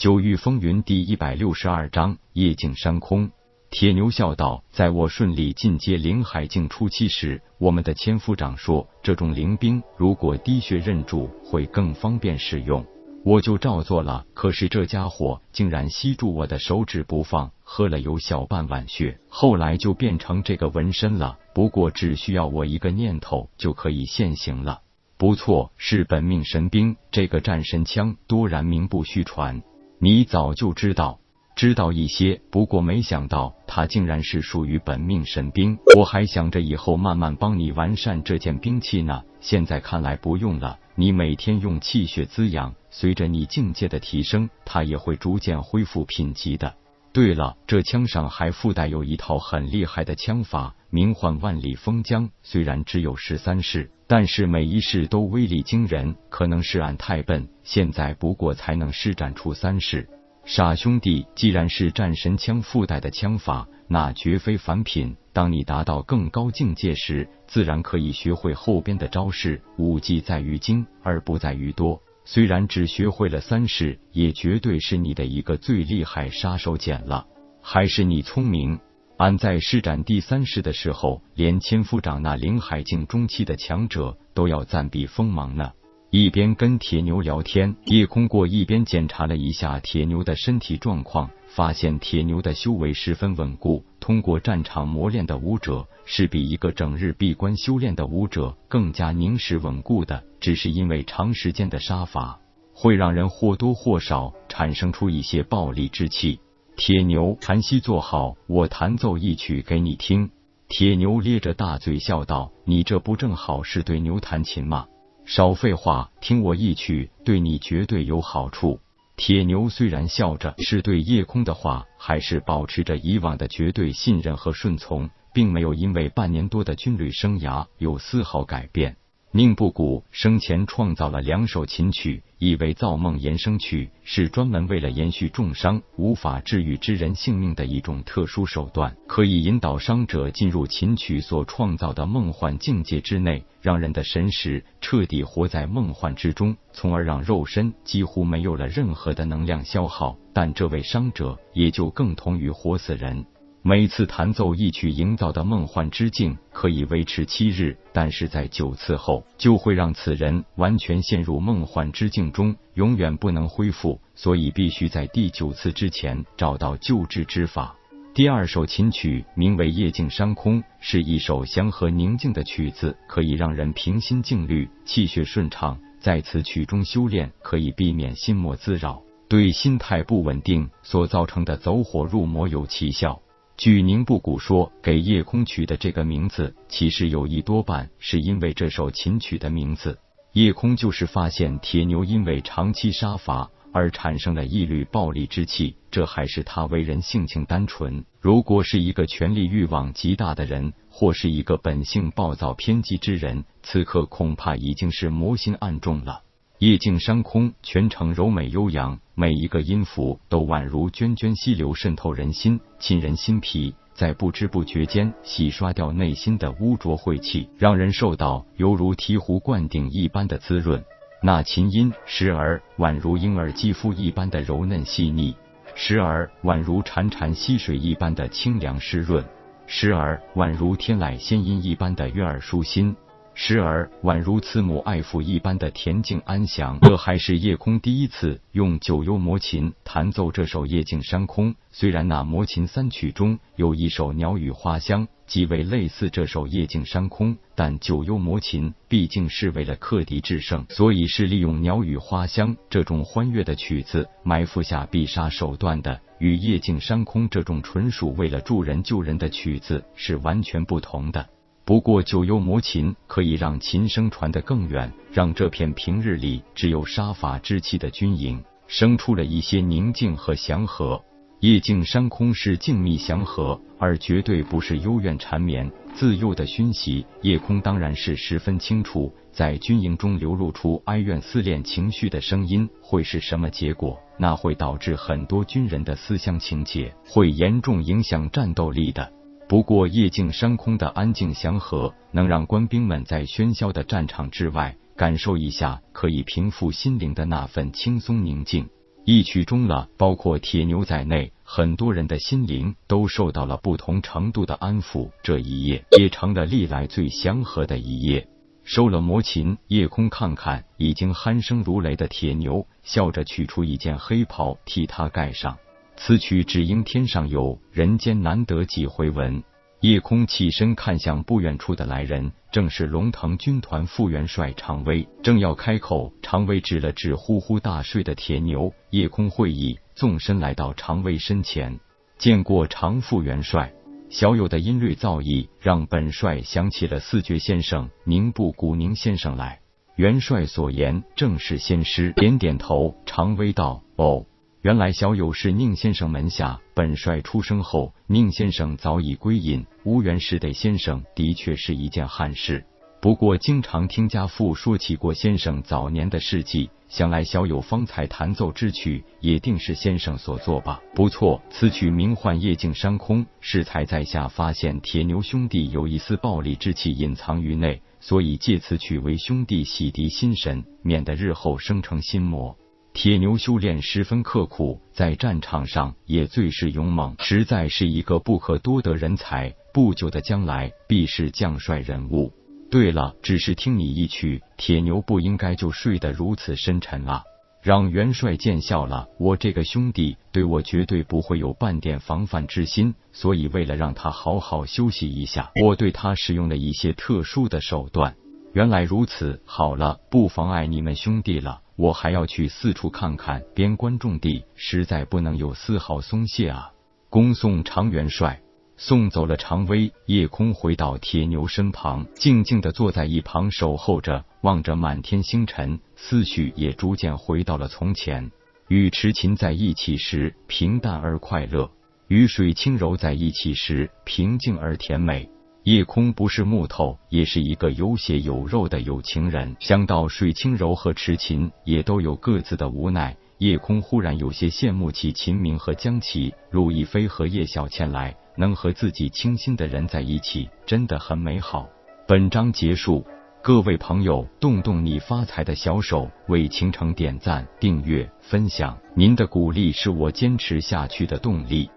九域风云第一百六十二章夜境山空。铁牛笑道：“在我顺利进阶灵海境初期时，我们的千夫长说，这种灵兵如果滴血认主，会更方便使用。我就照做了。可是这家伙竟然吸住我的手指不放，喝了有小半碗血，后来就变成这个纹身了。不过只需要我一个念头，就可以现形了。不错，是本命神兵。这个战神枪多然名不虚传。”你早就知道，知道一些，不过没想到他竟然是属于本命神兵。我还想着以后慢慢帮你完善这件兵器呢，现在看来不用了。你每天用气血滋养，随着你境界的提升，它也会逐渐恢复品级的。对了，这枪上还附带有一套很厉害的枪法，名唤万里风江。虽然只有十三式，但是每一式都威力惊人。可能是俺太笨，现在不过才能施展出三式。傻兄弟，既然是战神枪附带的枪法，那绝非凡品。当你达到更高境界时，自然可以学会后边的招式。武技在于精，而不在于多。虽然只学会了三式，也绝对是你的一个最厉害杀手锏了。还是你聪明。俺在施展第三式的时候，连千夫长那灵海境中期的强者都要暂避锋芒呢。一边跟铁牛聊天，叶空过一边检查了一下铁牛的身体状况。发现铁牛的修为十分稳固，通过战场磨练的武者是比一个整日闭关修炼的武者更加凝实稳固的。只是因为长时间的杀伐，会让人或多或少产生出一些暴戾之气。铁牛，盘膝坐好，我弹奏一曲给你听。铁牛咧着大嘴笑道：“你这不正好是对牛弹琴吗？少废话，听我一曲，对你绝对有好处。”铁牛虽然笑着，是对夜空的话还是保持着以往的绝对信任和顺从，并没有因为半年多的军旅生涯有丝毫改变。宁不古生前创造了两首琴曲，一为造梦延生曲，是专门为了延续重伤无法治愈之人性命的一种特殊手段，可以引导伤者进入琴曲所创造的梦幻境界之内，让人的神识彻底活在梦幻之中，从而让肉身几乎没有了任何的能量消耗。但这位伤者也就更同于活死人。每次弹奏一曲，营造的梦幻之境可以维持七日，但是在九次后就会让此人完全陷入梦幻之境中，永远不能恢复。所以必须在第九次之前找到救治之法。第二首琴曲名为《夜静山空》，是一首祥和宁静的曲子，可以让人平心静虑，气血顺畅。在此曲中修炼，可以避免心魔滋扰，对心态不稳定所造成的走火入魔有奇效。据宁布谷说，给夜空取的这个名字，其实有一多半是因为这首琴曲的名字。夜空就是发现铁牛因为长期杀伐而产生了一缕暴戾之气，这还是他为人性情单纯。如果是一个权力欲望极大的人，或是一个本性暴躁偏激之人，此刻恐怕已经是魔心暗重了。夜静山空，全程柔美悠扬，每一个音符都宛如涓涓溪流，渗透人心，沁人心脾，在不知不觉间洗刷掉内心的污浊晦气，让人受到犹如醍醐灌顶一般的滋润。那琴音时而宛如婴儿肌肤一般的柔嫩细腻，时而宛如潺潺溪水一般的清凉湿润，时而宛如天籁仙音一般的悦耳舒心。时而宛如慈母爱父一般的恬静安详，这还是夜空第一次用九幽魔琴弹奏这首《夜静山空》。虽然那魔琴三曲中有一首《鸟语花香》极为类似这首《夜静山空》，但九幽魔琴毕竟是为了克敌制胜，所以是利用《鸟语花香》这种欢悦的曲子埋伏下必杀手段的，与《夜静山空》这种纯属为了助人救人的曲子是完全不同的。不过，九幽魔琴可以让琴声传得更远，让这片平日里只有杀伐之气的军营生出了一些宁静和祥和。夜静山空是静谧祥和，而绝对不是幽怨缠绵、自幼的熏习。夜空当然是十分清楚，在军营中流露出哀怨思恋情绪的声音会是什么结果？那会导致很多军人的思乡情结，会严重影响战斗力的。不过，夜静山空的安静祥和，能让官兵们在喧嚣的战场之外，感受一下可以平复心灵的那份轻松宁静。一曲终了，包括铁牛在内，很多人的心灵都受到了不同程度的安抚。这一夜也成了历来最祥和的一夜。收了魔琴，夜空看看已经鼾声如雷的铁牛，笑着取出一件黑袍替他盖上。此曲只应天上有，人间难得几回闻。夜空起身看向不远处的来人，正是龙腾军团副元帅常威。正要开口，常威指了指呼呼大睡的铁牛。夜空会意，纵身来到常威身前，见过常副元帅。小友的音律造诣，让本帅想起了四绝先生宁布古宁先生来。元帅所言正是先师，点点头。常威道：“哦。”原来小友是宁先生门下，本帅出生后，宁先生早已归隐。无缘识得先生，的确是一件憾事。不过经常听家父说起过先生早年的事迹，想来小友方才弹奏之曲，也定是先生所作吧。不错，此曲名唤《夜静山空》，适才在下发现铁牛兄弟有一丝暴戾之气隐藏于内，所以借此曲为兄弟洗涤心神，免得日后生成心魔。铁牛修炼十分刻苦，在战场上也最是勇猛，实在是一个不可多得人才。不久的将来，必是将帅人物。对了，只是听你一曲，铁牛不应该就睡得如此深沉啊！让元帅见笑了。我这个兄弟对我绝对不会有半点防范之心，所以为了让他好好休息一下，我对他使用了一些特殊的手段。原来如此，好了，不妨碍你们兄弟了。我还要去四处看看，边关重地，实在不能有丝毫松懈啊！恭送常元帅，送走了常威，夜空回到铁牛身旁，静静的坐在一旁守候着，望着满天星辰，思绪也逐渐回到了从前。与池琴在一起时，平淡而快乐；与水清柔在一起时，平静而甜美。夜空不是木头，也是一个有血有肉的有情人。想到水清柔和池琴也都有各自的无奈，夜空忽然有些羡慕起秦明和江琪、陆亦飞和叶小倩来。能和自己倾心的人在一起，真的很美好。本章结束，各位朋友，动动你发财的小手，为倾城点赞、订阅、分享，您的鼓励是我坚持下去的动力。